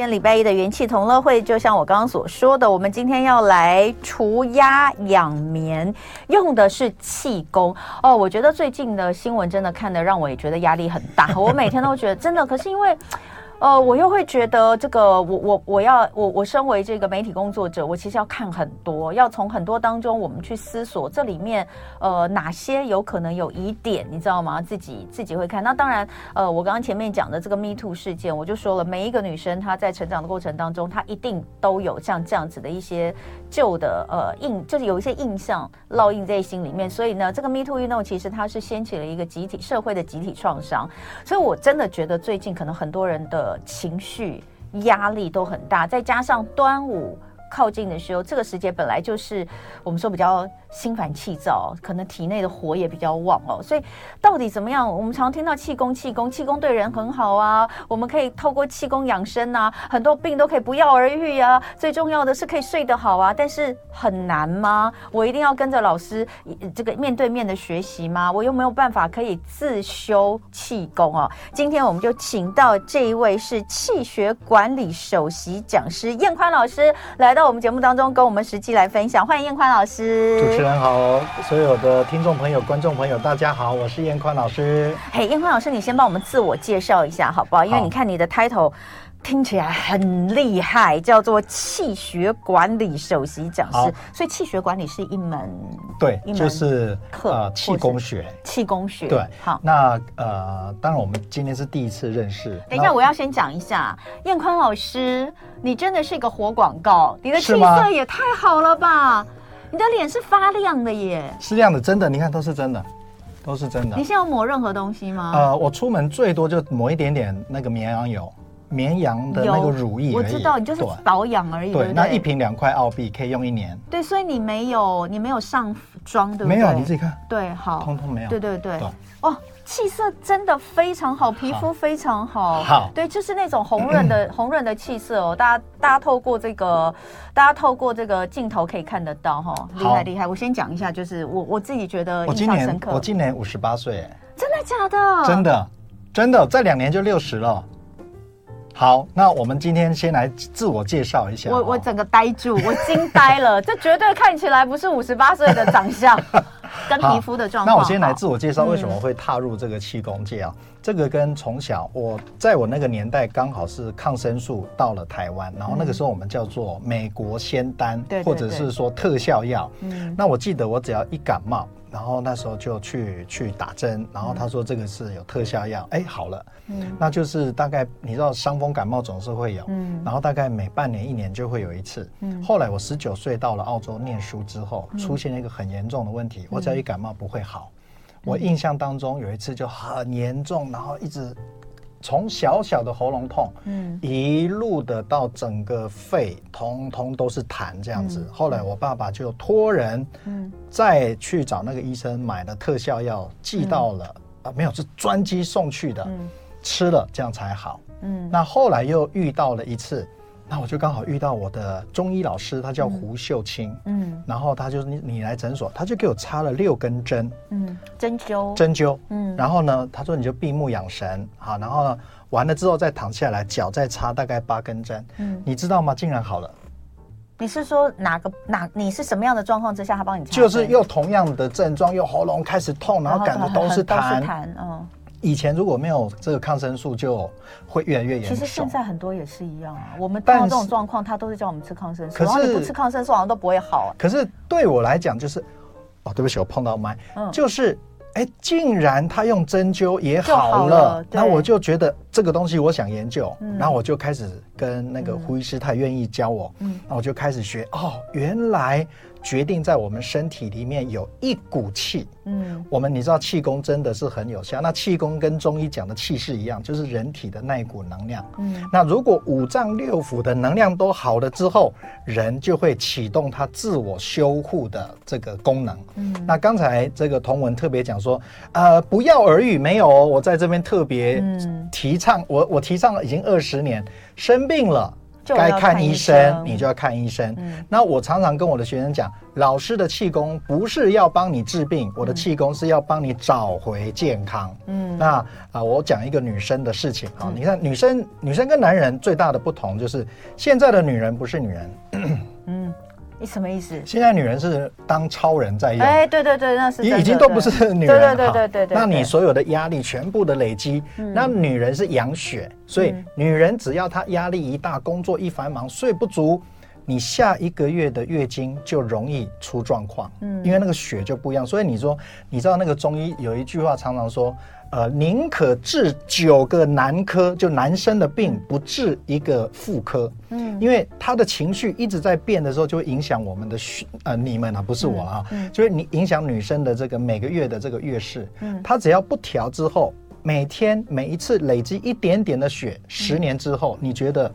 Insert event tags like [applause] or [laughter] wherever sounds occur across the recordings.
今天礼拜一的元气同乐会，就像我刚刚所说的，我们今天要来除压养眠，用的是气功哦。我觉得最近的新闻真的看得让我也觉得压力很大，我每天都觉得真的，可是因为。呃，我又会觉得这个，我我我要我我身为这个媒体工作者，我其实要看很多，要从很多当中我们去思索这里面呃哪些有可能有疑点，你知道吗？自己自己会看。那当然，呃，我刚刚前面讲的这个 Me Too 事件，我就说了，每一个女生她在成长的过程当中，她一定都有像这样子的一些旧的呃印，就是有一些印象烙印在心里面。所以呢，这个 Me Too 运动其实它是掀起了一个集体社会的集体创伤。所以我真的觉得最近可能很多人的。情绪压力都很大，再加上端午靠近的时候，这个时节本来就是我们说比较。心烦气躁，可能体内的火也比较旺哦，所以到底怎么样？我们常听到气功，气功，气功对人很好啊，我们可以透过气功养生啊，很多病都可以不药而愈啊。最重要的是可以睡得好啊，但是很难吗？我一定要跟着老师这个面对面的学习吗？我又没有办法可以自修气功哦。今天我们就请到这一位是气血管理首席讲师彦宽老师来到我们节目当中，跟我们实际来分享。欢迎彦宽老师。主持人好，所有的听众朋友、观众朋友，大家好，我是燕宽老师。嘿，燕宽老师，你先帮我们自我介绍一下，好不好？因为你看你的 title 听起来很厉害，叫做气血管理首席讲师，所以气血管理是一门对，一门就是呃气功学，气功学对。好，那呃，当然我们今天是第一次认识。等一下，我要先讲一下，燕宽老师，你真的是一个活广告，你的气色也太好了吧！你的脸是发亮的耶，是亮的，真的，你看都是真的，都是真的。你现在有抹任何东西吗？呃，我出门最多就抹一点点那个绵羊油，绵羊的那个乳液。我知道，你就是保养而已。对，对，对，那一瓶两块澳币可以用一年。对，所以你没有，你没有上妆，对不对？没有，你自己看。对，好，通通没有。对对对，对。哦。气色真的非常好，皮肤非常好。好，对，就是那种红润的 [clears throat] 红润的气色哦。大家大家透过这个，大家透过这个镜头可以看得到哈，厉害厉害。我先讲一下，就是我我自己觉得印象深刻。我今年五十八岁，真的假的？真的真的，再两年就六十了。好，那我们今天先来自我介绍一下。我我整个呆住，我惊呆了，[laughs] 这绝对看起来不是五十八岁的长相。跟皮肤的状况。那我先来自我介绍，为什么会踏入这个气功界啊？嗯、这个跟从小我在我那个年代刚好是抗生素到了台湾，然后那个时候我们叫做美国仙丹，嗯、或者是说特效药。嗯，那我记得我只要一感冒。然后那时候就去去打针，然后他说这个是有特效药，哎，好了，嗯，那就是大概你知道伤风感冒总是会有，嗯，然后大概每半年一年就会有一次，嗯，后来我十九岁到了澳洲念书之后，出现了一个很严重的问题，我只要一感冒不会好，我印象当中有一次就很严重，然后一直。从小小的喉咙痛，嗯，一路的到整个肺，通通都是痰这样子。后来我爸爸就托人，嗯，再去找那个医生买了特效药，寄到了啊，没有，是专机送去的，吃了这样才好。嗯，那后来又遇到了一次。那我就刚好遇到我的中医老师，他叫胡秀清，嗯，然后他就你你来诊所，他就给我插了六根针，嗯，针灸，针灸，嗯，然后呢，他说你就闭目养神，好，然后呢，完了之后再躺下来，脚再插大概八根针，嗯，你知道吗？竟然好了。你是说哪个哪？你是什么样的状况之下他帮你插？就是又同样的症状，又喉咙开始痛，然后感觉都是痰，痰，嗯。以前如果没有这个抗生素，就会越来越严重。其实现在很多也是一样啊。我们碰到这种状况，他都是叫我们吃抗生素。可是然后你不吃抗生素，好像都不会好啊。可是对我来讲，就是哦，对不起，我碰到麦，嗯、就是哎，竟然他用针灸也好了，那我就觉得这个东西我想研究，嗯、然后我就开始跟那个胡医师，他愿意教我，嗯，那我就开始学。哦，原来。决定在我们身体里面有一股气，嗯，我们你知道气功真的是很有效。那气功跟中医讲的气是一样，就是人体的那一股能量，嗯。那如果五脏六腑的能量都好了之后，人就会启动它自我修护的这个功能，嗯。那刚才这个同文特别讲说，呃，不药而愈没有，我在这边特别提倡，我我提倡了已经二十年，生病了。该看医生，你就要看医生。嗯，那我常常跟我的学生讲，老师的气功不是要帮你治病，我的气功是要帮你找回健康。嗯，那啊、呃，我讲一个女生的事情啊，你看女生，女生跟男人最大的不同就是，现在的女人不是女人。嗯。你什么意思？现在女人是当超人在用。哎，对对对，那是已经都不是女人。对对对对对对。那你所有的压力全部的累积，那女人是养血，所以女人只要她压力一大，工作一繁忙，睡不足，你下一个月的月经就容易出状况。嗯，因为那个血就不一样。所以你说，你知道那个中医有一句话常常说。呃，宁可治九个男科，就男生的病，不治一个妇科。嗯，因为他的情绪一直在变的时候，就会影响我们的呃，你们啊，不是我啊，嗯，就是你影响女生的这个每个月的这个月事。嗯，他只要不调之后，每天每一次累积一点点的血，十年之后，你觉得？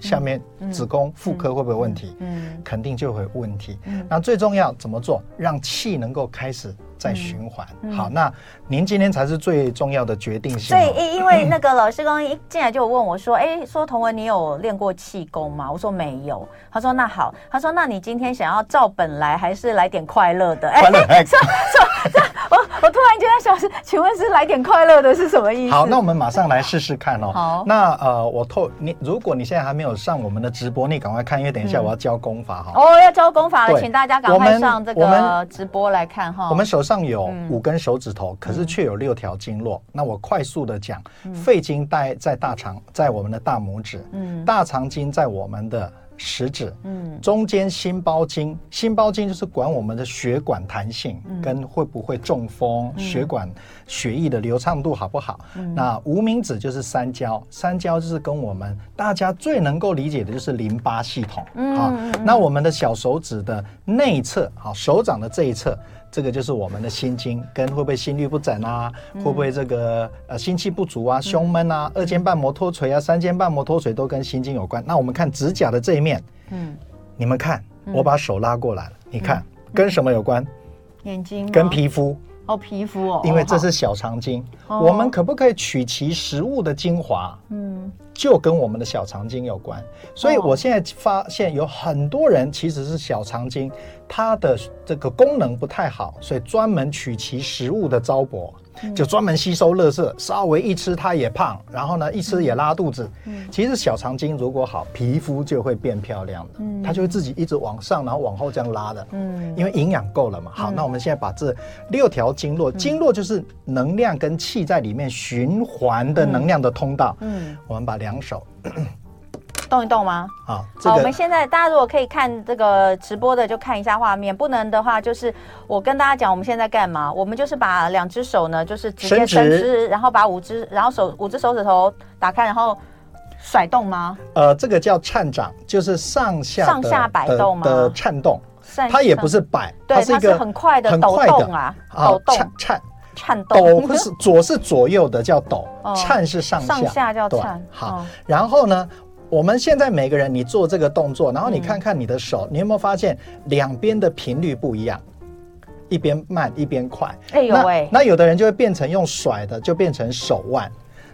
下面子宫妇科会不会有问题？嗯，肯定就会有问题。那最重要怎么做？让气能够开始再循环。好，那您今天才是最重要的决定性。所以，因因为那个老师刚刚一进来就问我说：“哎，说童文，你有练过气功吗？”我说没有。他说：“那好。”他说：“那你今天想要照本来，还是来点快乐的？”快乐，[laughs] 说说这我我突然间想，是请问是来点快乐的是什么意思？好，那我们马上来试试看哦。[laughs] 好，那呃，我透你，如果你现在还没有上我们的直播，你赶快看，因为等一下我要教功法哈。哦，要教功法了，请大家赶快上这个直播来看哈。我们手上有五根手指头，可是却有六条经络。那我快速的讲，肺经带在大肠，在我们的大拇指，嗯，大肠经在我们的。食指，嗯，中间心包经，心包经就是管我们的血管弹性，跟会不会中风，血管血液的流畅度好不好。那无名指就是三焦，三焦就是跟我们大家最能够理解的就是淋巴系统，好，那我们的小手指的内侧，好，手掌的这一侧。这个就是我们的心经，跟会不会心律不整啊，会不会这个呃心气不足啊，胸闷啊，二尖瓣膜脱垂啊，三尖瓣膜脱垂都跟心经有关。那我们看指甲的这一面，嗯，你们看，我把手拉过来了，你看跟什么有关？眼睛？跟皮肤？哦，皮肤哦，因为这是小肠经，我们可不可以取其食物的精华？嗯。就跟我们的小肠经有关，所以我现在发现有很多人其实是小肠经，它的这个功能不太好，所以专门取其食物的糟粕，就专门吸收垃圾，稍微一吃它也胖，然后呢一吃也拉肚子。其实小肠经如果好，皮肤就会变漂亮的，它就会自己一直往上，然后往后这样拉的。嗯，因为营养够了嘛。好，那我们现在把这六条经络，经络就是能量跟气在里面循环的能量的通道。嗯，我们把。两手动一动吗？好，这个、好，我们现在大家如果可以看这个直播的，就看一下画面；不能的话，就是我跟大家讲，我们现在干嘛？我们就是把两只手呢，就是直接伸直，然后把五只，然后手五只手指头打开，然后甩动吗？呃，这个叫颤掌，就是上下上下摆动吗？的颤动，它也不是摆，它是一个很快的抖动啊，抖动颤颤。颤抖不是左是左右的叫抖，颤是上下，上下叫颤。好，然后呢，我们现在每个人你做这个动作，然后你看看你的手，你有没有发现两边的频率不一样？一边慢一边快。哎呦喂！那有的人就会变成用甩的，就变成手腕。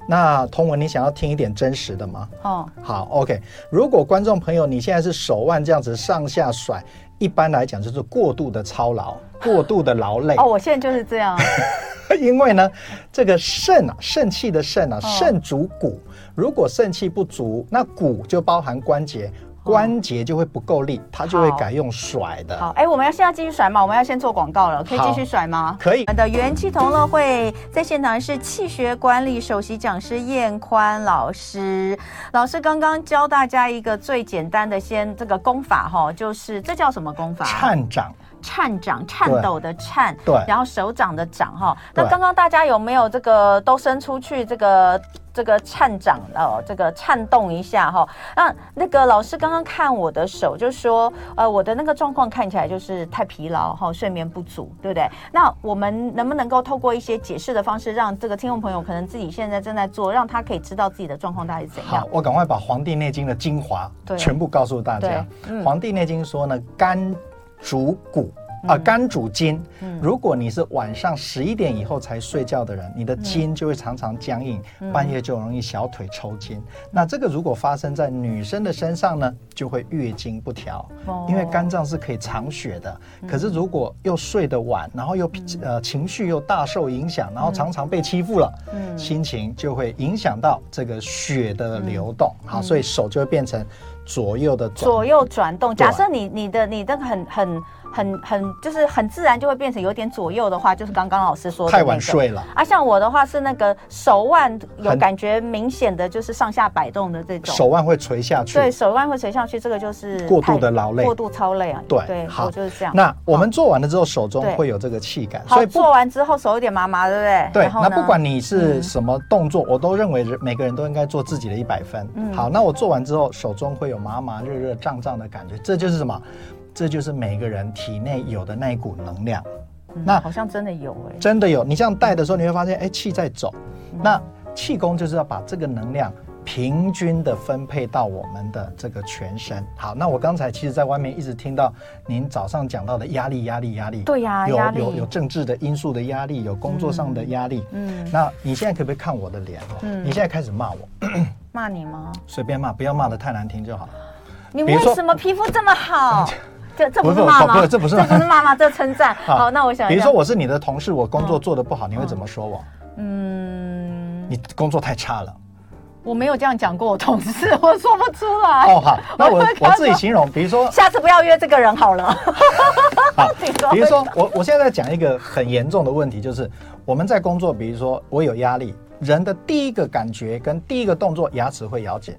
那彤雯，你想要听一点真实的吗？哦，好，OK。如果观众朋友你现在是手腕这样子上下甩，一般来讲就是过度的操劳。[laughs] 过度的劳累哦，我现在就是这样。[laughs] 因为呢，这个肾啊，肾气的肾啊，肾主骨。如果肾气不足，那骨就包含关节，关节就会不够力，它就会改用甩的。好，哎，我们要现在继续甩吗？我们要先做广告了，可以继续甩吗？可以。我们的元气同乐会在现场是气血管理首席讲师燕宽老师。老师刚刚教大家一个最简单的，先这个功法哈，就是这叫什么功法？颤掌。颤掌，颤抖的颤，对，然后手掌的掌哈。那刚刚大家有没有这个都伸出去这个这个颤掌哦，这个颤动一下哈？那那个老师刚刚看我的手，就说呃我的那个状况看起来就是太疲劳哈，睡眠不足，对不对？那我们能不能够透过一些解释的方式，让这个听众朋友可能自己现在正在做，让他可以知道自己的状况大概是怎样？好，我赶快把《黄帝内经》的精华全部告诉大家。《黄帝内经》说呢，肝。主骨，啊，肝主筋。如果你是晚上十一点以后才睡觉的人，你的筋就会常常僵硬，半夜就容易小腿抽筋。那这个如果发生在女生的身上呢，就会月经不调。因为肝脏是可以藏血的，可是如果又睡得晚，然后又呃情绪又大受影响，然后常常被欺负了，心情就会影响到这个血的流动。好，所以手就会变成左右的左右转动。假设你你的你的很很。很很就是很自然就会变成有点左右的话，就是刚刚老师说的、那个、太晚睡了啊。像我的话是那个手腕有感觉明显的就是上下摆动的这种，手腕会垂下去。对，手腕会垂下去，这个就是过度的劳累，过度操累啊。对对，好就是这样。那我们做完了之后，手中会有这个气感，所以做完之后手有点麻麻，对不对？对。那不管你是什么动作，我都认为每个人都应该做自己的一百分。嗯。好，那我做完之后，手中会有麻麻、热热、胀胀的感觉，这就是什么？这就是每个人体内有的那一股能量，嗯、那好像真的有哎、欸，真的有。你这样带的时候，你会发现，哎，气在走。嗯、那气功就是要把这个能量平均的分配到我们的这个全身。好，那我刚才其实在外面一直听到您早上讲到的压力，压力，压力。对呀、啊，有有有政治的因素的压力，有工作上的压力。嗯，那你现在可不可以看我的脸？嗯，你现在开始骂我，骂你吗？随便骂，不要骂得太难听就好。你为什么皮肤这么好？[laughs] 这这不是骂吗？不是，这不是这不是骂吗？这称赞。[laughs] 好，那我想，比如说我是你的同事，我工作做的不好，你会怎么说我？嗯，你工作太差了。我没有这样讲过我同事，我说不出来。哦，好，[laughs] 那我我自己形容，比如说，下次不要约这个人好了。[laughs] 好，比如说我我现在在讲一个很严重的问题，就是我们在工作，比如说我有压力，人的第一个感觉跟第一个动作，牙齿会咬紧。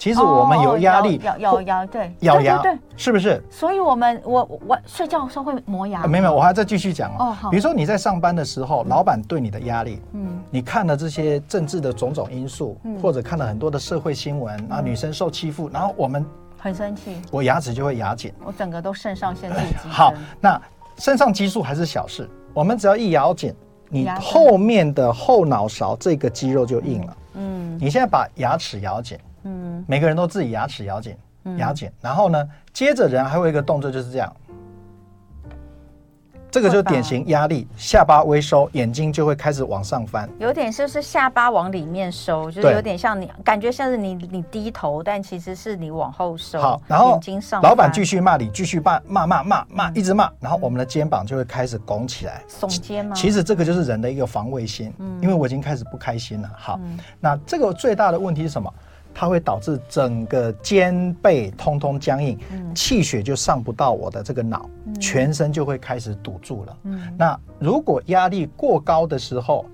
其实我们有压力，咬咬咬，对，咬牙，对，是不是？所以我们我我睡觉的时候会磨牙。没有，我还在继续讲哦。比如说你在上班的时候，老板对你的压力，嗯，你看了这些政治的种种因素，或者看了很多的社会新闻，啊，女生受欺负，然后我们很生气，我牙齿就会牙紧，我整个都肾上腺素。好，那肾上激素还是小事，我们只要一咬紧，你后面的后脑勺这个肌肉就硬了。嗯，你现在把牙齿咬紧。嗯，每个人都自己牙齿咬紧，牙紧，然后呢，接着人还有一个动作就是这样，这个就是典型压力，下巴微收，眼睛就会开始往上翻，有点就是下巴往里面收，就是有点像你感觉像是你你低头，但其实是你往后收。好，然后眼睛上，老板继续骂你，继续骂骂骂骂骂，一直骂，然后我们的肩膀就会开始拱起来，耸肩吗？其实这个就是人的一个防卫心，嗯。因为我已经开始不开心了。好，那这个最大的问题是什么？它会导致整个肩背通通僵硬，气血就上不到我的这个脑，全身就会开始堵住了。那如果压力过高的时候，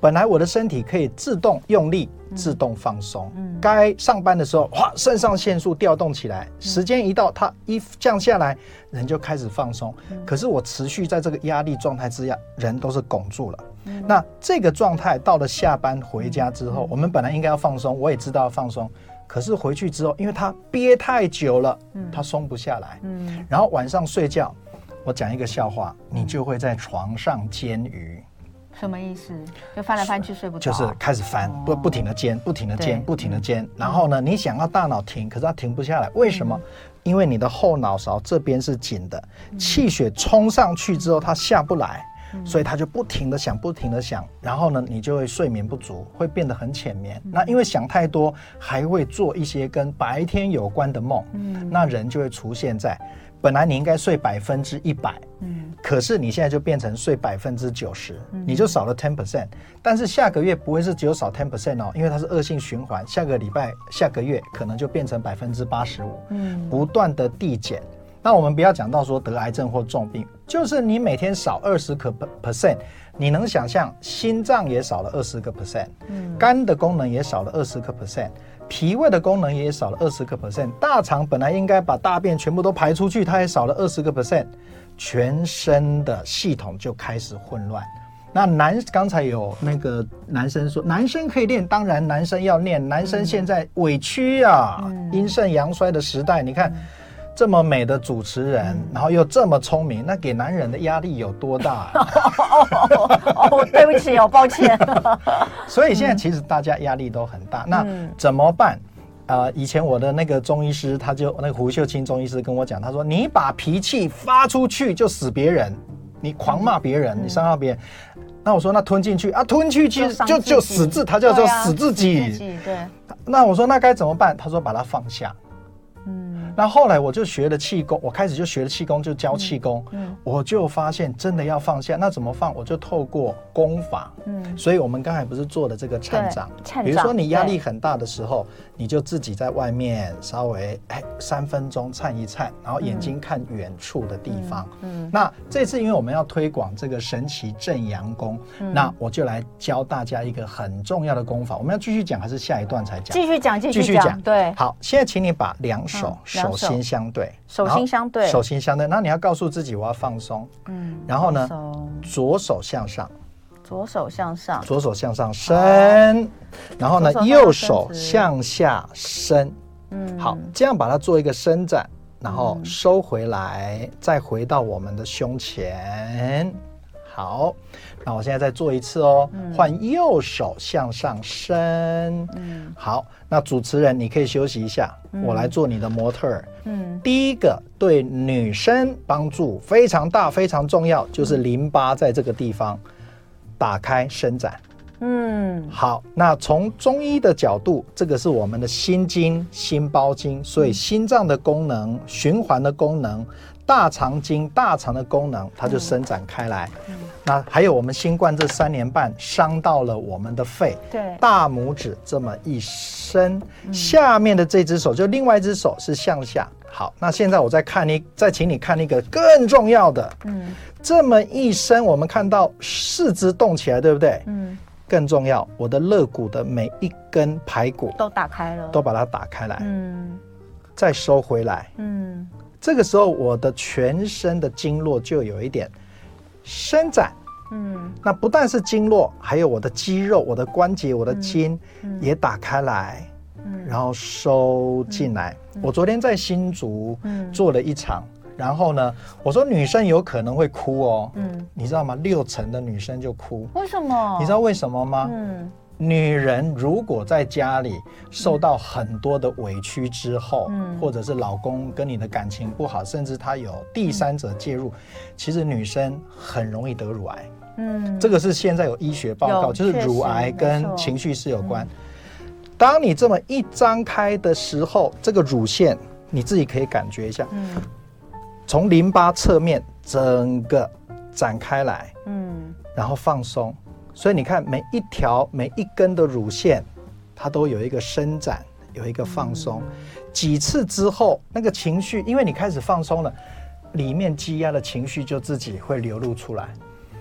本来我的身体可以自动用力、自动放松，该上班的时候，哇，肾上腺素调动起来，时间一到，它一降下来，人就开始放松。可是我持续在这个压力状态之下，人都是拱住了。那这个状态到了下班回家之后，我们本来应该要放松，我也知道要放松，可是回去之后，因为他憋太久了，他松不下来。嗯，然后晚上睡觉，我讲一个笑话，你就会在床上煎鱼。什么意思？就翻来翻去睡不着。就是开始翻，不不停的煎，不停的煎，不停的煎。然后呢，你想要大脑停，可是它停不下来，为什么？因为你的后脑勺这边是紧的，气血冲上去之后，它下不来。所以他就不停的想，不停的想，然后呢，你就会睡眠不足，会变得很浅眠。那因为想太多，还会做一些跟白天有关的梦。嗯，那人就会出现在，本来你应该睡百分之一百，嗯，可是你现在就变成睡百分之九十，你就少了 ten percent。但是下个月不会是只有少 ten percent 哦，因为它是恶性循环，下个礼拜、下个月可能就变成百分之八十五，嗯，不断的递减。那我们不要讲到说得癌症或重病，就是你每天少二十个 percent，你能想象心脏也少了二十个 percent，肝的功能也少了二十个 percent，脾胃的功能也少了二十个 percent，大肠本来应该把大便全部都排出去，它也少了二十个 percent，全身的系统就开始混乱。那男刚才有那个男生说，男生可以练，当然男生要练，男生现在委屈啊，阴盛阳衰的时代，你看。这么美的主持人，然后又这么聪明，那给男人的压力有多大？哦，对不起，哦，抱歉。[laughs] 所以现在其实大家压力都很大，那怎么办？呃，以前我的那个中医师，他就那个胡秀清中医师跟我讲，他说你把脾气发出去就死别人，你狂骂别人，嗯、你伤害别人。那我说那吞进去啊，吞进去就就，就死字，他叫做死自己。啊、死自己对。那我说那该怎么办？他说把它放下。那后来我就学了气功，我开始就学了气功，就教气功。嗯，我就发现真的要放下，那怎么放？我就透过功法。嗯，所以我们刚才不是做的这个颤掌，比如说你压力很大的时候，你就自己在外面稍微哎三分钟颤一颤，然后眼睛看远处的地方。嗯，那这次因为我们要推广这个神奇正阳功，那我就来教大家一个很重要的功法。我们要继续讲还是下一段才讲？继续讲，继续讲。对，好，现在请你把两手手。手心相对，手心相对，手心相对。那你要告诉自己，我要放松。嗯，然后呢，左手向上，左手向上，左手向上伸。然后呢，右手向下伸。嗯，好，这样把它做一个伸展，然后收回来，再回到我们的胸前。好，那我现在再做一次哦，换右手向上伸。嗯，好，那主持人你可以休息一下，我来做你的模特儿。嗯，第一个对女生帮助非常大、非常重要，就是淋巴在这个地方打开伸展。嗯，好，那从中医的角度，这个是我们的心经、心包经，所以心脏的功能、循环的功能。大肠经、大肠的功能，它就伸展开来。嗯，那还有我们新冠这三年半伤到了我们的肺。对，大拇指这么一伸，下面的这只手就另外一只手是向下。好，那现在我再看你，再请你看一个更重要的。嗯，这么一伸，我们看到四肢动起来，对不对？嗯，更重要，我的肋骨的每一根排骨都打开了，都把它打开来。嗯，再收回来。嗯。这个时候，我的全身的经络就有一点伸展，嗯，那不但是经络，还有我的肌肉、我的关节、我的筋也打开来，嗯，然后收进来。我昨天在新竹做了一场，然后呢，我说女生有可能会哭哦，嗯，你知道吗？六成的女生就哭，为什么？你知道为什么吗？嗯。女人如果在家里受到很多的委屈之后，嗯，或者是老公跟你的感情不好，甚至他有第三者介入，其实女生很容易得乳癌。嗯，这个是现在有医学报告，就是乳癌跟情绪是有关。当你这么一张开的时候，这个乳腺你自己可以感觉一下，嗯，从淋巴侧面整个展开来，嗯，然后放松。所以你看，每一条、每一根的乳腺，它都有一个伸展，有一个放松。几次之后，那个情绪，因为你开始放松了，里面积压的情绪就自己会流露出来，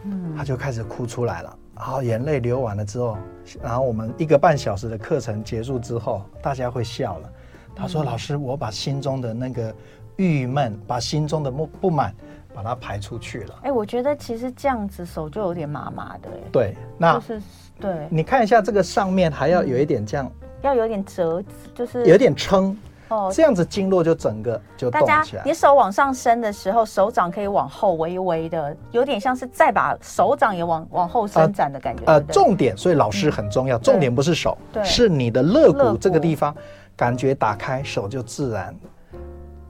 嗯，他就开始哭出来了。然后眼泪流完了之后，然后我们一个半小时的课程结束之后，大家会笑了。他说：“老师，我把心中的那个郁闷，把心中的不不满。”把它排出去了。哎，我觉得其实这样子手就有点麻麻的。对，那就是对。你看一下这个上面还要有一点这样，要有点折，就是有点撑哦。这样子经络就整个就动起来。大家，你手往上伸的时候，手掌可以往后微微的，有点像是再把手掌也往往后伸展的感觉。呃，重点，所以老师很重要。重点不是手，是你的肋骨这个地方，感觉打开，手就自然。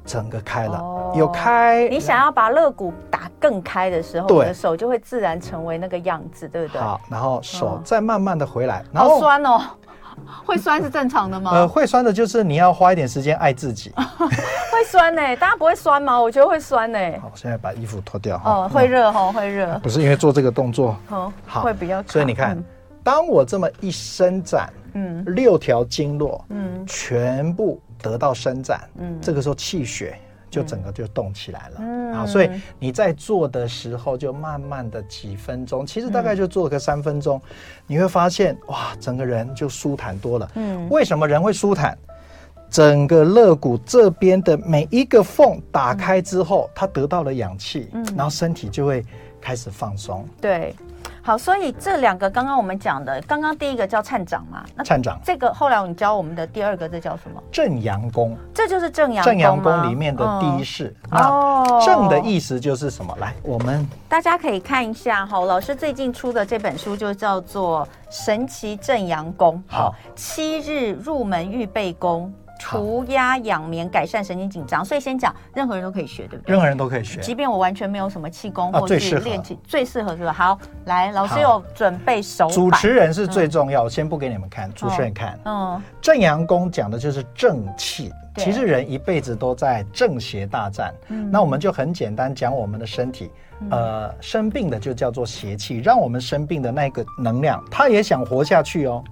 整个开了，哦、有开。你想要把肋骨打更开的时候，对你的手就会自然成为那个样子，对不对？好，然后手再慢慢的回来。然后好酸哦，[laughs] 会酸是正常的吗？呃，会酸的就是你要花一点时间爱自己。[laughs] 会酸呢？大家不会酸吗？我觉得会酸呢。好，现在把衣服脱掉。哦，会热哈，会热。不是因为做这个动作，好，会比较。所以你看，当我这么一伸展，嗯，六条经络，嗯，全部。得到伸展，嗯，这个时候气血就整个就动起来了，嗯，啊，所以你在做的时候就慢慢的几分钟，其实大概就做个三分钟，你会发现哇，整个人就舒坦多了。嗯，为什么人会舒坦？整个肋骨这边的每一个缝打开之后，它得到了氧气，嗯，然后身体就会开始放松。对。好，所以这两个刚刚我们讲的，刚刚第一个叫颤掌嘛，那颤掌这个后来你教我们的第二个，这叫什么？正阳功，这就是正阳正阳功里面的第一式。哦，正的意思就是什么？来，我们大家可以看一下哈，老师最近出的这本书就叫做《神奇正阳功》。好，七日入门预备功。除压养眠，改善神经紧张。所以先讲，任何人都可以学，对不对？任何人都可以学，即便我完全没有什么气功或者是练气，最适合是吧？好，来，老师有准备手。主持人是最重要，我先不给你们看，主持人看。嗯，正阳功讲的就是正气。其实人一辈子都在正邪大战。那我们就很简单讲我们的身体。呃，生病的就叫做邪气，让我们生病的那个能量，他也想活下去哦。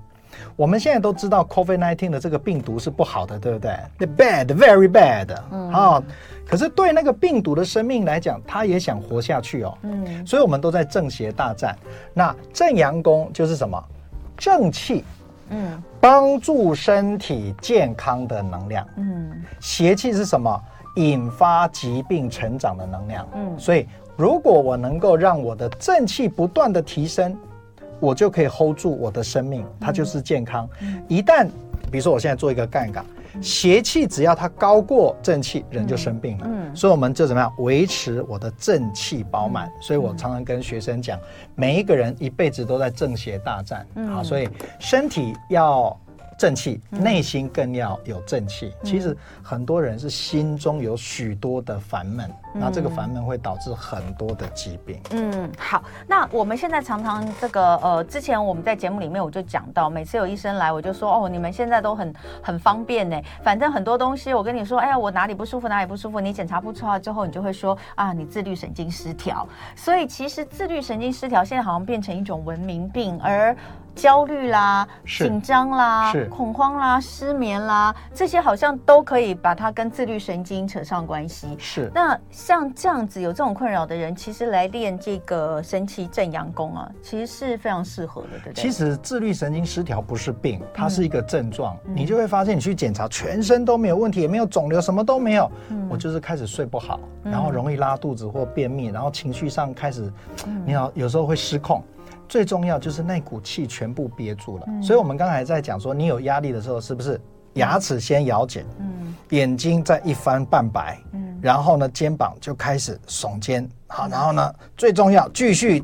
我们现在都知道 COVID-19 的这个病毒是不好的，对不对？The bad, very bad。嗯。好，可是对那个病毒的生命来讲，它也想活下去哦。嗯。所以我们都在正邪大战。那正阳功就是什么？正气。嗯。帮助身体健康的能量。嗯。邪气是什么？引发疾病成长的能量。嗯。所以。如果我能够让我的正气不断的提升，我就可以 hold 住我的生命，它就是健康。一旦，比如说我现在做一个杠杆，邪气只要它高过正气，人就生病了。嗯，所以我们就怎么样维持我的正气饱满？所以我常常跟学生讲，每一个人一辈子都在正邪大战。好，所以身体要。正气，内心更要有正气。嗯、其实很多人是心中有许多的烦闷，那、嗯、这个烦闷会导致很多的疾病。嗯，好，那我们现在常常这个呃，之前我们在节目里面我就讲到，每次有医生来，我就说哦，你们现在都很很方便呢，反正很多东西我跟你说，哎呀，我哪里不舒服哪里不舒服，你检查不出来之后，你就会说啊，你自律神经失调。所以其实自律神经失调现在好像变成一种文明病，而。焦虑啦，紧张啦，恐慌啦，失眠啦，这些好像都可以把它跟自律神经扯上关系。是。那像这样子有这种困扰的人，其实来练这个神奇正阳功啊，其实是非常适合的，对不对？其实自律神经失调不是病，它是一个症状。嗯、你就会发现，你去检查，全身都没有问题，也没有肿瘤，什么都没有。嗯、我就是开始睡不好，然后容易拉肚子或便秘，然后情绪上开始，你好，有时候会失控。最重要就是那股气全部憋住了，嗯、所以我们刚才在讲说，你有压力的时候，是不是牙齿先咬紧，嗯，眼睛再一翻半白，嗯，然后呢，肩膀就开始耸肩，好，然后呢，最重要继续，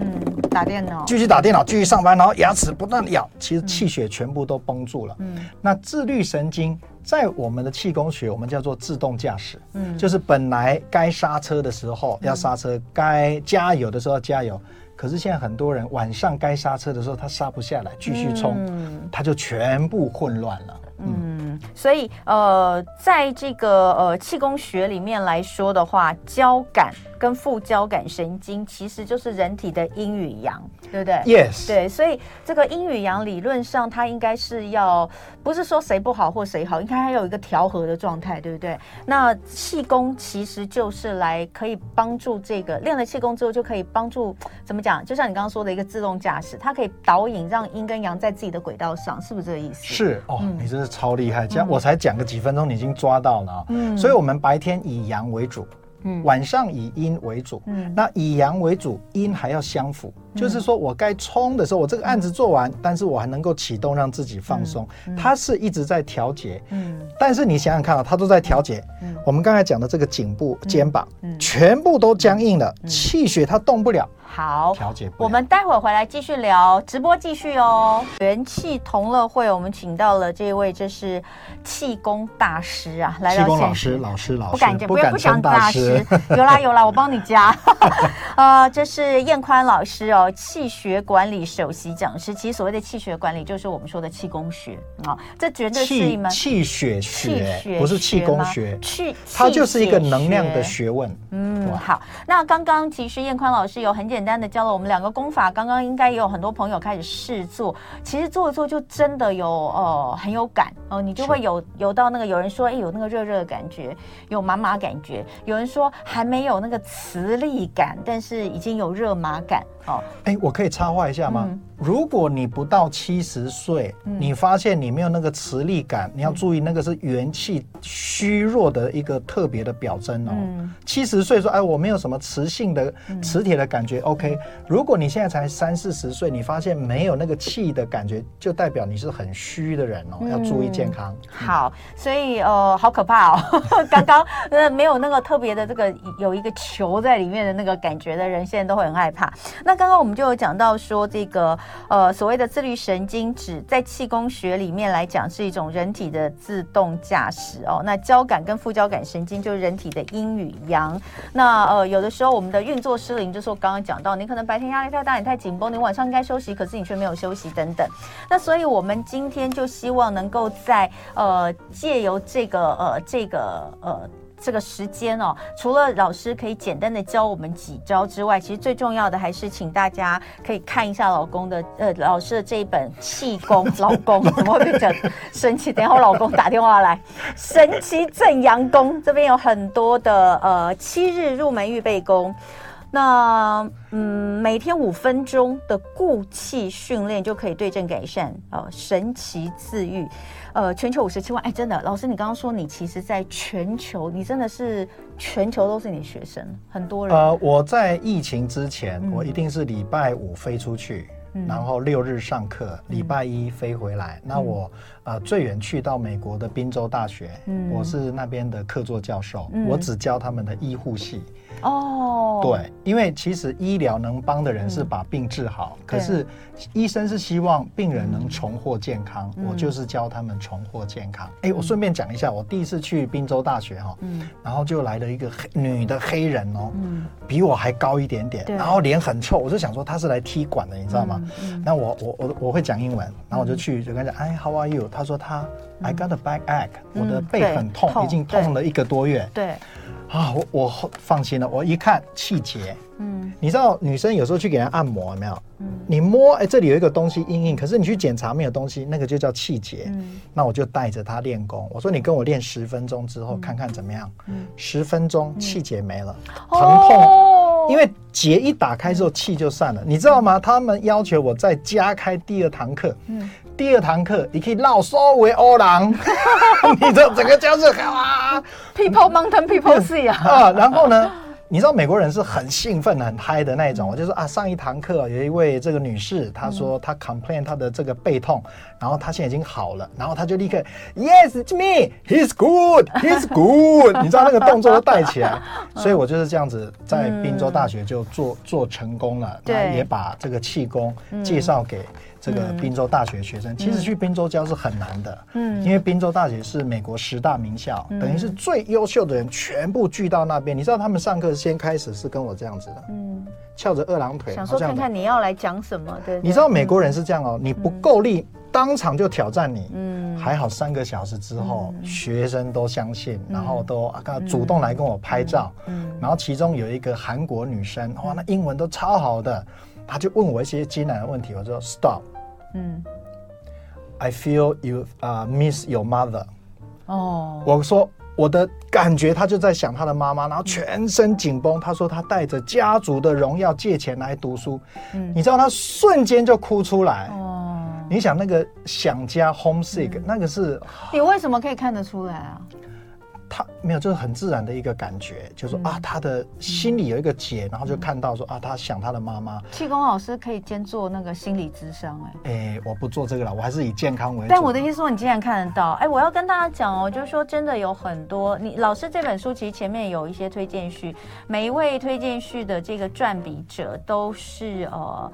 嗯，打电脑，继续打电脑，继续上班，然后牙齿不断咬，其实气血全部都绷住了，嗯，那自律神经在我们的气功学，我们叫做自动驾驶，嗯，就是本来该刹车的时候要刹车，该加油的时候要加油。可是现在很多人晚上该刹车的时候，他刹不下来，继续冲，嗯、他就全部混乱了。嗯，嗯，所以呃，在这个呃气功学里面来说的话，交感。跟副交感神经其实就是人体的阴与阳，对不对？Yes。对，所以这个阴与阳理论上它应该是要，不是说谁不好或谁好，应该还有一个调和的状态，对不对？那气功其实就是来可以帮助这个练了气功之后就可以帮助怎么讲？就像你刚刚说的一个自动驾驶，它可以导引让阴跟阳在自己的轨道上，是不是这个意思？是哦，嗯、你真是超厉害，这样我才讲个几分钟，你已经抓到了。嗯，所以我们白天以阳为主。晚上以阴为主，嗯，那以阳为主，阴还要相辅，嗯、就是说我该冲的时候，我这个案子做完，嗯、但是我还能够启动让自己放松，嗯、它是一直在调节，嗯，但是你想想看啊，它都在调节，嗯，我们刚才讲的这个颈部、肩膀，嗯，嗯全部都僵硬了，嗯、气血它动不了。好，调节。我们待会儿回来继续聊，直播继续哦。元气同乐会，我们请到了这位，这是气功大师啊，来到气功老师，老师，老师，不敢讲，不要不想大师，[laughs] 有啦有啦，我帮你加。[laughs] 呃，这是燕宽老师哦，气血管理首席讲师。其实所谓的气血管理，就是我们说的气功学啊，这绝对是一门气血学，不是气功学，气，它就是一个能量的学问。嗯，好。那刚刚其实燕宽老师有很简单。简单的教了我们两个功法，刚刚应该也有很多朋友开始试做。其实做一做就真的有呃很有感哦、呃，你就会有有到那个有人说哎有那个热热的感觉，有麻麻感觉，有人说还没有那个磁力感，但是已经有热麻感哦。哎，我可以插话一下吗？嗯如果你不到七十岁，嗯、你发现你没有那个磁力感，嗯、你要注意那个是元气虚弱的一个特别的表征哦。七十岁说，哎，我没有什么磁性的、嗯、磁铁的感觉，OK。如果你现在才三四十岁，你发现没有那个气的感觉，就代表你是很虚的人哦，嗯、要注意健康。嗯、好，所以呃，好可怕哦。[laughs] 刚刚呃没有那个特别的这个有一个球在里面的那个感觉的人，现在都会很害怕。那刚刚我们就有讲到说，这个呃所谓的自律神经指在气功学里面来讲是一种人体的自动驾驶哦。那交感跟副交感神经就是人体的阴与阳。那呃有的时候我们的运作失灵，就是我刚刚讲到，你可能白天压力太大，你太紧绷，你晚上应该休息，可是你却没有休息等等。那所以我们今天就希望能够在呃借由这个呃这个呃。这个时间哦，除了老师可以简单的教我们几招之外，其实最重要的还是请大家可以看一下老公的呃老师的这一本气功。老公 [laughs] 怎么会变成神奇？等一下我老公打电话来，神奇正阳功这边有很多的呃七日入门预备功。那嗯，每天五分钟的固气训练就可以对症改善呃，神奇自愈。呃，全球五十七万，哎，真的，老师，你刚刚说你其实在全球，你真的是全球都是你学生，很多人。呃，我在疫情之前，嗯、我一定是礼拜五飞出去，嗯、然后六日上课，礼拜一飞回来。嗯、那我呃最远去到美国的宾州大学，嗯、我是那边的客座教授，嗯、我只教他们的医护系。哦，对，因为其实医疗能帮的人是把病治好，嗯、可是医生是希望病人能重获健康，嗯、我就是教他们重获健康。哎、嗯，我顺便讲一下，我第一次去宾州大学哈，嗯，然后就来了一个黑女的黑人哦，嗯，比我还高一点点，然后脸很臭，我就想说她是来踢馆的，你知道吗？嗯，那我我我我会讲英文，然后我就去就跟他讲，哎，How are you？他说他、嗯、I got a backache，我的背很痛，已经痛了一个多月，对。啊，我我放心了。我一看气结，嗯，你知道女生有时候去给人按摩有没有？嗯，你摸哎，这里有一个东西硬硬，可是你去检查没有东西，那个就叫气结。嗯，那我就带着她练功。我说你跟我练十分钟之后看看怎么样？嗯，十分钟气结没了，疼痛，因为结一打开之后气就散了，你知道吗？他们要求我再加开第二堂课。嗯。第二堂课，你可以绕所为欧郎，[laughs] 你的整个教室啊，People Mountain People Sea 啊，[laughs] 啊，然后呢？你知道美国人是很兴奋、很嗨的那种。我就说啊，上一堂课有一位这个女士，她说她 complain 她的这个背痛，然后她现在已经好了，然后她就立刻 Yes, it's me. He's good. He's good. [laughs] 你知道那个动作都带起来，所以我就是这样子在宾州大学就做做成功了，对，也把这个气功介绍给这个宾州大学学生。其实去宾州教是很难的，嗯，因为宾州大学是美国十大名校，等于是最优秀的人全部聚到那边。你知道他们上课。先开始是跟我这样子的，嗯，翘着二郎腿，想说看看你要来讲什么，对，对。你知道美国人是这样哦，你不够力，嗯、当场就挑战你，嗯，还好三个小时之后，嗯、学生都相信，然后都啊主动来跟我拍照，嗯，然后其中有一个韩国女生，哇，那英文都超好的，她就问我一些艰难的问题，我说 Stop，嗯，I feel you 啊、uh, miss your mother，哦，我说。我的感觉，他就在想他的妈妈，然后全身紧绷。他说他带着家族的荣耀借钱来读书，嗯，你知道他瞬间就哭出来。哦，你想那个想家 homesick，嗯，那个是，你为什么可以看得出来啊？他没有，就是很自然的一个感觉，就是说啊，他的心里有一个结，然后就看到说啊，他想他的妈妈。气功老师可以兼做那个心理咨商，哎，哎，我不做这个了，我还是以健康为主。但我的意思说，你竟然看得到，哎，我要跟大家讲哦，就是说真的有很多，你老师这本书其实前面有一些推荐序，每一位推荐序的这个撰笔者都是呃。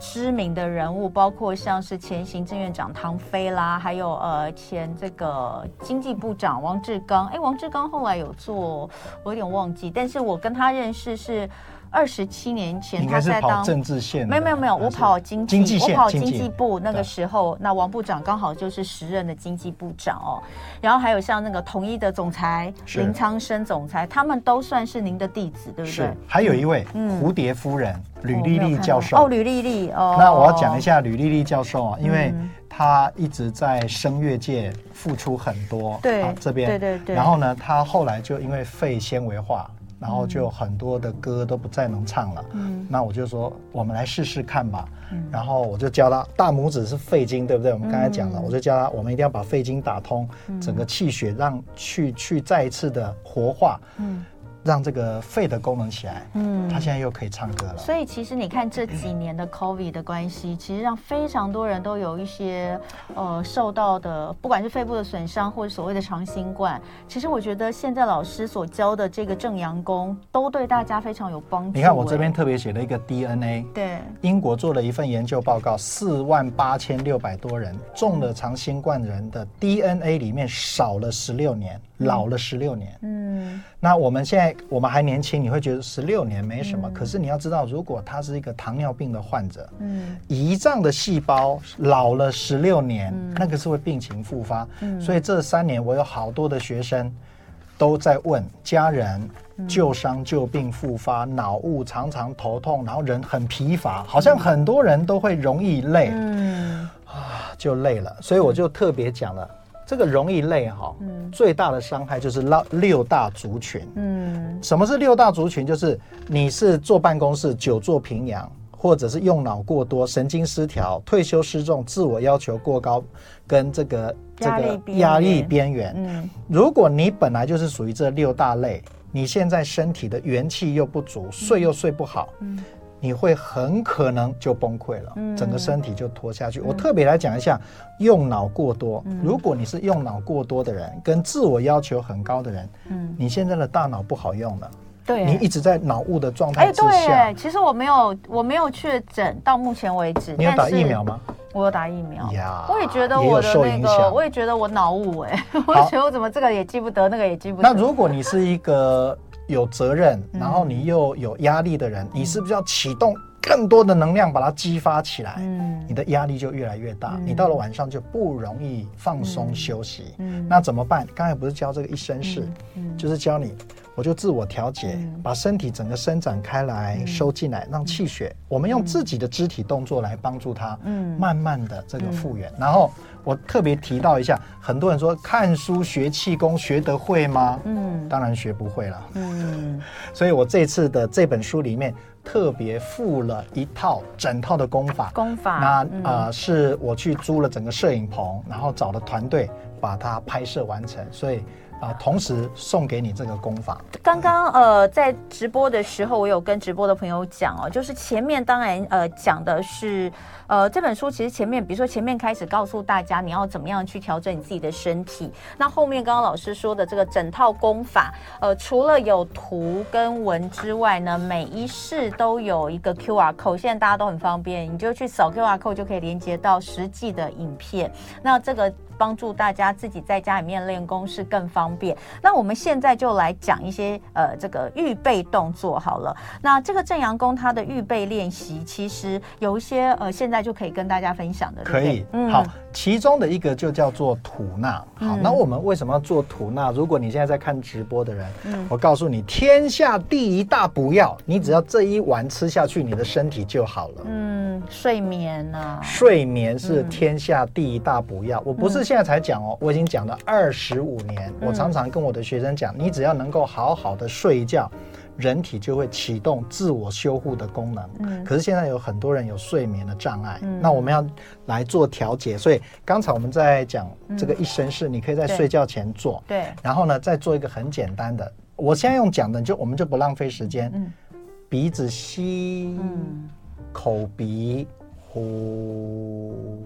知名的人物包括像是前行政院长唐飞啦，还有呃前这个经济部长王志刚。哎，王志刚后来有做，我有点忘记，但是我跟他认识是。二十七年前，他在当政治线，没有没有没有，我跑经济，经济，我跑经济部那个时候，那王部长刚好就是时任的经济部长哦。然后还有像那个统一的总裁林昌生总裁，他们都算是您的弟子，对不对？还有一位蝴蝶夫人吕丽丽教授哦，吕丽丽哦。那我要讲一下吕丽丽教授啊，因为她一直在声乐界付出很多，对这边对对对。然后呢，她后来就因为肺纤维化。然后就很多的歌都不再能唱了，嗯，那我就说我们来试试看吧，嗯，然后我就教他大拇指是肺经，对不对？我们刚才讲了，我就教他，我们一定要把肺经打通，整个气血让去去再一次的活化，嗯，让这个肺的功能起来，嗯，他现在又可以唱歌了。所以其实你看这几年的 COVID 的关系，其实让非常多人都有一些呃受到的，不管是肺部的损伤，或者所谓的长新冠。其实我觉得现在老师所教的这个正阳功，都对大家非常有帮助。你看我这边特别写了一个 DNA，对，英国做了一份研究报告，四万八千六百多人中了长新冠人的 DNA 里面少了十六年，老了十六年。嗯，那我们现在。我们还年轻，你会觉得十六年没什么。嗯、可是你要知道，如果他是一个糖尿病的患者，嗯，胰脏的细胞老了十六年，嗯、那个是会病情复发。嗯、所以这三年我有好多的学生都在问家人旧伤旧病复发，脑雾常常头痛，然后人很疲乏，好像很多人都会容易累，嗯啊就累了。所以我就特别讲了。这个容易累哈，嗯，最大的伤害就是六六大族群。嗯，什么是六大族群？就是你是坐办公室久坐平阳，或者是用脑过多、神经失调、退休失重、自我要求过高，跟这个这个压力边缘。嗯，如果你本来就是属于这六大类，你现在身体的元气又不足，睡又睡不好。嗯。你会很可能就崩溃了，嗯、整个身体就拖下去。嗯、我特别来讲一下，用脑过多。嗯、如果你是用脑过多的人，跟自我要求很高的人，嗯，你现在的大脑不好用了。对，你一直在脑雾的状态之下。哎，对，其实我没有，我没有确诊，到目前为止。你有打疫苗吗？我有打疫苗。呀，我也觉得我的那个，我也觉得我脑雾。哎，[laughs] 我觉得我怎么这个也记不得，那个也记不得。那如果你是一个。有责任，然后你又有压力的人，嗯、你是不是要启动更多的能量把它激发起来？嗯，你的压力就越来越大，嗯、你到了晚上就不容易放松休息。嗯，那怎么办？刚才不是教这个一生式，嗯，嗯。就是教你，我就自我调节，嗯、把身体整个伸展开来，嗯、收进来，让气血，嗯、我们用自己的肢体动作来帮助它，嗯，慢慢的这个复原，嗯、然后。我特别提到一下，很多人说看书学气功学得会吗？嗯，当然学不会了。嗯，[laughs] 所以我这次的这本书里面特别附了一套整套的功法。功法。那、嗯、呃，是我去租了整个摄影棚，然后找了团队把它拍摄完成，所以。啊，同时送给你这个功法。刚刚呃，在直播的时候，我有跟直播的朋友讲哦，就是前面当然呃讲的是呃这本书，其实前面比如说前面开始告诉大家你要怎么样去调整你自己的身体，那后面刚刚老师说的这个整套功法，呃，除了有图跟文之外呢，每一式都有一个 QR code，现在大家都很方便，你就去扫 QR code 就可以连接到实际的影片。那这个。帮助大家自己在家里面练功是更方便。那我们现在就来讲一些呃这个预备动作好了。那这个正阳功它的预备练习其实有一些呃现在就可以跟大家分享的。可以，嗯，好，其中的一个就叫做吐纳。好，嗯、那我们为什么要做吐纳？如果你现在在看直播的人，嗯，我告诉你，天下第一大补药，你只要这一碗吃下去，你的身体就好了。嗯，睡眠呢、啊？睡眠是天下第一大补药。嗯、我不是。现在才讲哦，我已经讲了二十五年。我常常跟我的学生讲，你只要能够好好的睡一觉，人体就会启动自我修护的功能。嗯，可是现在有很多人有睡眠的障碍，那我们要来做调节。所以刚才我们在讲这个一生式，你可以在睡觉前做。对。然后呢，再做一个很简单的，我现在用讲的，就我们就不浪费时间。嗯。鼻子吸，口鼻呼。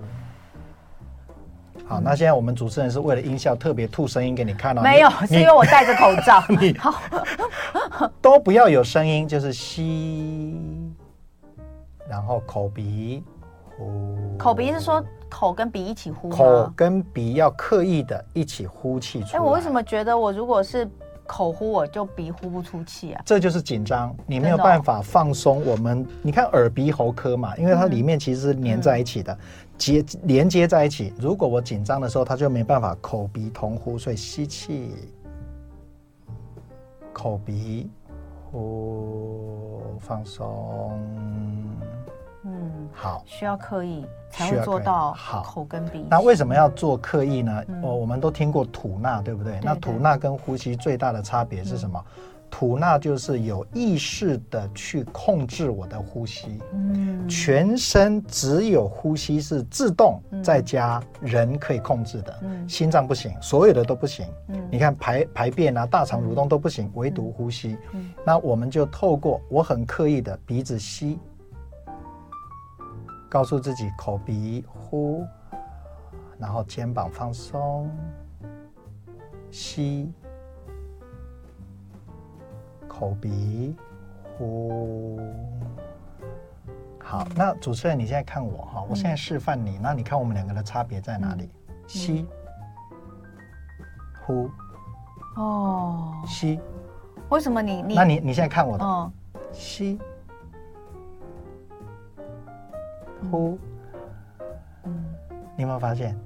好，那现在我们主持人是为了音效特别吐声音给你看哦。没有，是因为我戴着口罩。[laughs] 你好，[laughs] 都不要有声音，就是吸，然后口鼻呼。口鼻是说口跟鼻一起呼吗？口跟鼻要刻意的一起呼气出来。哎，我为什么觉得我如果是口呼，我就鼻呼不出气啊？这就是紧张，你没有办法放松。我们你看耳鼻喉科嘛，因为它里面其实是粘在一起的。接连接在一起，如果我紧张的时候，它就没办法口鼻同呼，所以吸气，口鼻呼，放松。嗯，好，需要刻意才会做到好。口跟鼻。那为什么要做刻意呢？哦、嗯，我们都听过吐纳，对不对？对。对对，那吐纳跟呼吸最大的差别是什么？吐纳就是有意识的去控制我的呼吸，嗯，全身只有呼吸是自动在家人可以控制的，嗯，心脏不行，所有的都不行，嗯，你看排排便啊、大肠蠕动都不行，唯独呼吸，嗯，那我们就透过我很刻意的鼻子吸，告诉自己口鼻呼，然后肩膀放松，吸。口鼻呼，好，那主持人你现在看我哈，我现在示范你，那你看我们两个的差别在哪里？吸，呼，哦，吸，为什么你你？那你你现在看我的，吸，呼，嗯，你有没有发现？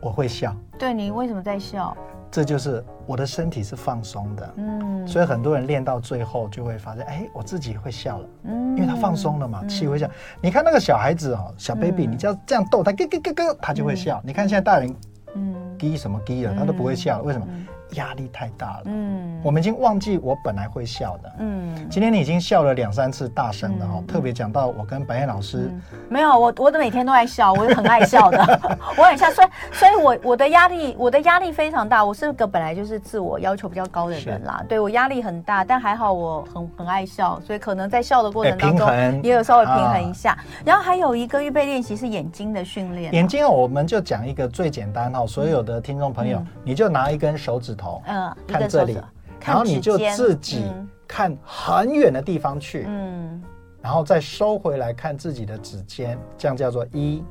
我会笑？对，你为什么在笑？这就是我的身体是放松的，嗯，所以很多人练到最后就会发现，哎，我自己会笑了，嗯，因为他放松了嘛，气会笑。你看那个小孩子哦，小 baby，你只要这样逗他，咯咯咯咯，他就会笑。你看现在大人，嗯，滴什么滴了，他都不会笑了，为什么？压力太大了，嗯，我们已经忘记我本来会笑的，嗯，今天你已经笑了两三次大声的哈，特别讲到我跟白燕老师，没有，我我的每天都在笑，我很爱笑的，[laughs] 我很笑，所以所以我我的压力我的压力非常大，我是个本来就是自我要求比较高的人啦，对我压力很大，但还好我很很爱笑，所以可能在笑的过程当中也有稍微平衡一下，然后还有一个预备练习是眼睛的训练，眼睛我们就讲一个最简单哈，所有的听众朋友你就拿一根手指头。嗯，看这里，然后你就自己看很远的地方去，嗯，然后再收回来看自己的指尖，这样叫做一。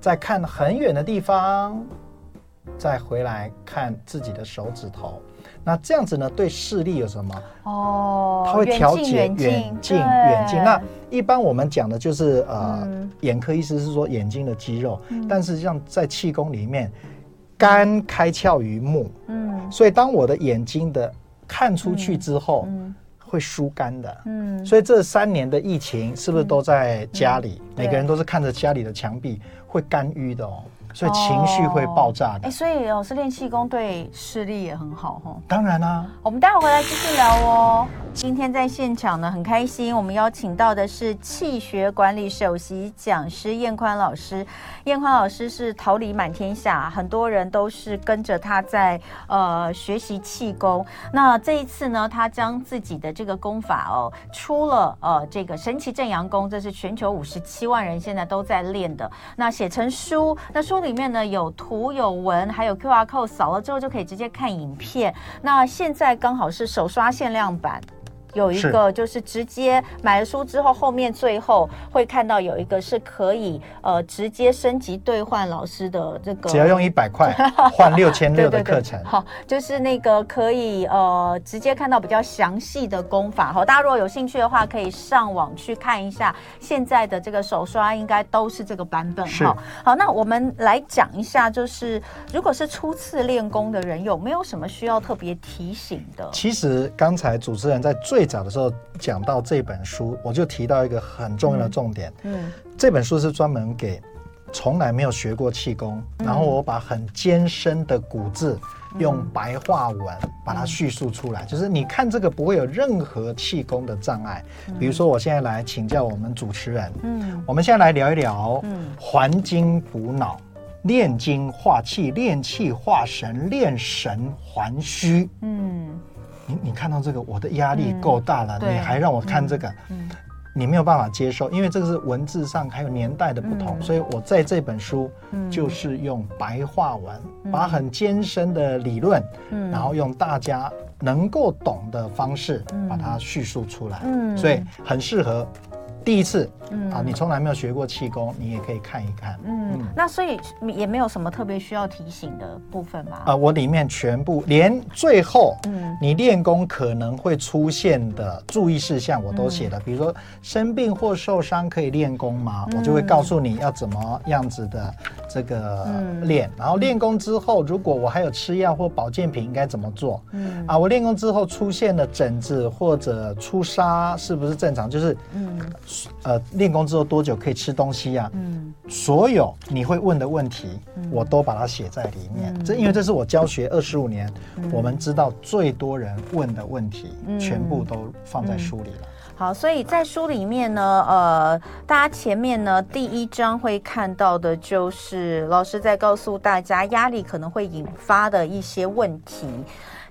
再看很远的地方，再回来看自己的手指头。那这样子呢，对视力有什么？哦，它会调节远近远近。那一般我们讲的就是呃，眼科医师是说眼睛的肌肉，但是像在气功里面。肝开窍于目，嗯，所以当我的眼睛的看出去之后，嗯，会疏肝的，嗯，所以这三年的疫情是不是都在家里？每个人都是看着家里的墙壁，会肝郁的哦。所以情绪会爆炸的。哎、欸，所以老师练气功对视力也很好哈。当然啦、啊，我们待会回来继续聊哦。今天在现场呢，很开心，我们邀请到的是气血管理首席讲师燕宽老师。燕宽老师是桃李满天下，很多人都是跟着他在呃学习气功。那这一次呢，他将自己的这个功法哦出了呃这个神奇正阳功，这是全球五十七万人现在都在练的。那写成书，那书。里面呢有图有文，还有 QR code，扫了之后就可以直接看影片。那现在刚好是首刷限量版。有一个就是直接买了书之后，后面最后会看到有一个是可以呃直接升级兑换老师的这个，只要用一百块 [laughs] 换六千六的课程。好，就是那个可以呃直接看到比较详细的功法。好，大家如果有兴趣的话，可以上网去看一下现在的这个手刷，应该都是这个版本。好，好，那我们来讲一下，就是如果是初次练功的人，有没有什么需要特别提醒的？其实刚才主持人在最最早的时候讲到这本书，我就提到一个很重要的重点。嗯，嗯，这本书是专门给从来没有学过气功，嗯、然后我把很艰深的古字用白话文把它叙述出来，嗯、就是你看这个不会有任何气功的障碍。嗯、比如说，我现在来请教我们主持人，嗯，我们现在来聊一聊，嗯，还精补脑、炼精化气、炼气化神、炼神还虚，嗯。你你看到这个，我的压力够大了，嗯、你还让我看这个，嗯、你没有办法接受，因为这个是文字上还有年代的不同，嗯、所以我在这本书就是用白话文，嗯、把很艰深的理论，嗯、然后用大家能够懂的方式把它叙述出来，嗯、所以很适合。第一次，嗯啊，你从来没有学过气功，你也可以看一看。嗯，嗯，那所以也没有什么特别需要提醒的部分吗？啊、呃，我里面全部连最后，嗯，你练功可能会出现的注意事项我都写了。嗯、比如说生病或受伤可以练功吗？嗯、我就会告诉你要怎么样子的这个练，然后练功之后，如果我还有吃药或保健品，应该怎么做？嗯啊，我练功之后出现了疹子或者出痧，是不是正常？就是嗯，呃，练功之后多久可以吃东西啊？嗯，所有你会问的问题，我都把它写在里面。这因为这是我教学二十五年，我们知道最多人问的问题，全部都放在书里了。好，所以在书里面呢，呃，大家前面呢第一章会看到的就是老师在告诉大家压力可能会引发的一些问题。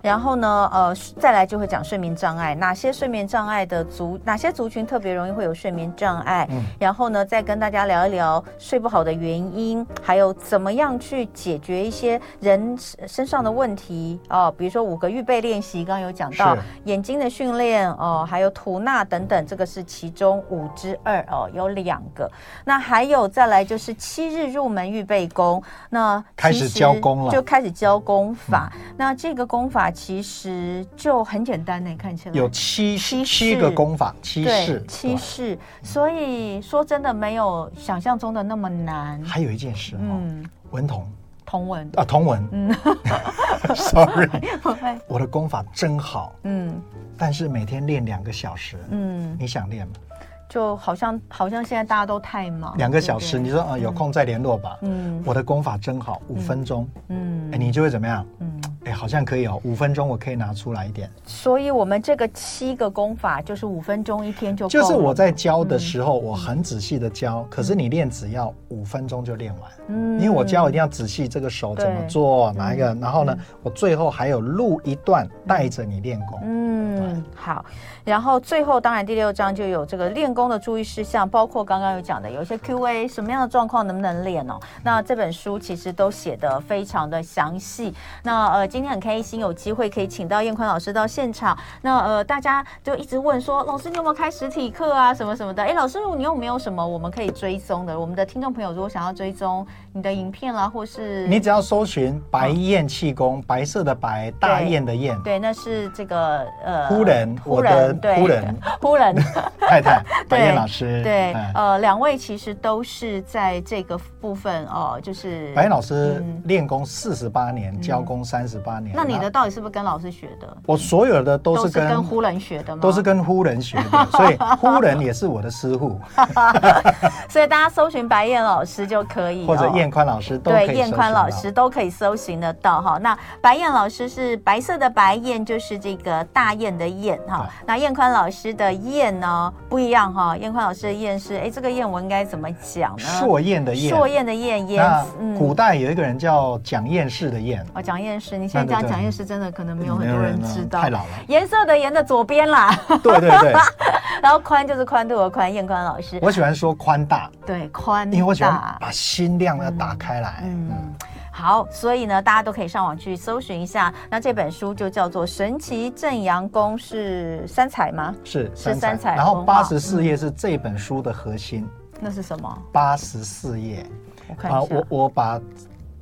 然后呢，呃，再来就会讲睡眠障碍，哪些睡眠障碍的族，哪些族群特别容易会有睡眠障碍？嗯，然后呢，再跟大家聊一聊睡不好的原因，还有怎么样去解决一些人身上的问题哦，比如说五个预备练习，刚刚有讲到眼睛的训练哦，还有吐纳等等，这个是其中五之二哦，有两个。那还有再来就是七日入门预备功，那开始教功了，就开始教功法。嗯，那这个功法。其实就很简单呢，看起来。有七七七个功法，七式七式，所以说真的没有想象中的那么难。还有一件事哦，文同同文。啊，同文，嗯，[laughs] sorry，[laughs] 我的功法真好，嗯，但是每天练两个小时，嗯，你想练吗？就好像好像现在大家都太忙，两个小时，你说啊，有空再联络吧，嗯，我的功法真好，五分钟，嗯，哎，你就会怎么样？嗯。哎，好像可以哦，五分钟我可以拿出来一点。所以，我们这个七个功法就是五分钟一天就。就是我在教的时候，我很仔细的教，可是你练只要五分钟就练完。嗯，因为我教一定要仔细，这个手怎么做，哪一个，然后呢，我最后还有录一段带着你练功。嗯，好。然后最后，当然第六章就有这个练功的注意事项，包括刚刚有讲的有一些 Q&A，什么样的状况能不能练哦？那这本书其实都写的非常的详细。那呃。今天很开心，有机会可以请到燕宽老师到现场。那呃，大家就一直问说，老师你有没有开实体课啊，什么什么的？哎，老师你有没有什么我们可以追踪的？我们的听众朋友如果想要追踪你的影片啦，或是你只要搜寻白燕气功，白色的白，大雁的雁，对，那是这个呃，夫人，夫人，[laughs] 夫人，[laughs] 夫人太太，白燕老师，对，呃，两位其实都是在这个部分哦，就是白燕老师练功四十八年，教功三十。八年，那你的到底是不是跟老师学的？我所有的都是跟，跟呼人学的吗？都是跟呼人学的，[laughs] 所以呼人也是我的师傅。[laughs] 所以大家搜寻白燕老师就可以，或者燕宽老师都可以，对，燕宽老师都可以搜寻得到哈。那白燕老师是白色的白燕，就是这个大雁的雁哈。那燕宽老师的燕呢不一样哈，燕宽老师的燕是哎，这个燕我应该怎么讲呢？硕雁的雁，硕雁的雁雁。那古代有一个人叫蒋燕士的燕哦，蒋燕士，你。现在讲蒋彦士真的可能没有很多人知道，太老了。颜色的颜的左边啦，对对对。[laughs] 然后宽就是宽度的宽，彦宽老师。我喜欢说宽大，对宽，因为我喜欢把心量要打开来。嗯，好，所以呢，大家都可以上网去搜寻一下。那这本书就叫做《神奇正阳功》，是三彩吗？是是三彩。然后八十四页是这本书的核心。那是什么？八十四页。我看一下。啊，我我把。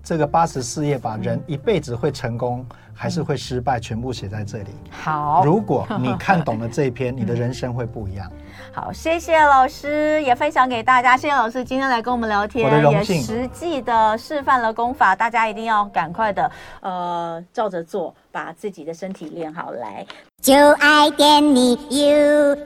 这个八十四页，把人一辈子会成功还是会失败，全部写在这里。好，如果你看懂了这一篇，你的人生会不一样。[laughs] 好，谢谢老师，也分享给大家。谢谢老师今天来跟我们聊天。也实际的示范了功法，大家一定要赶快的呃照着做，把自己的身体练好来。就爱点你 UFO。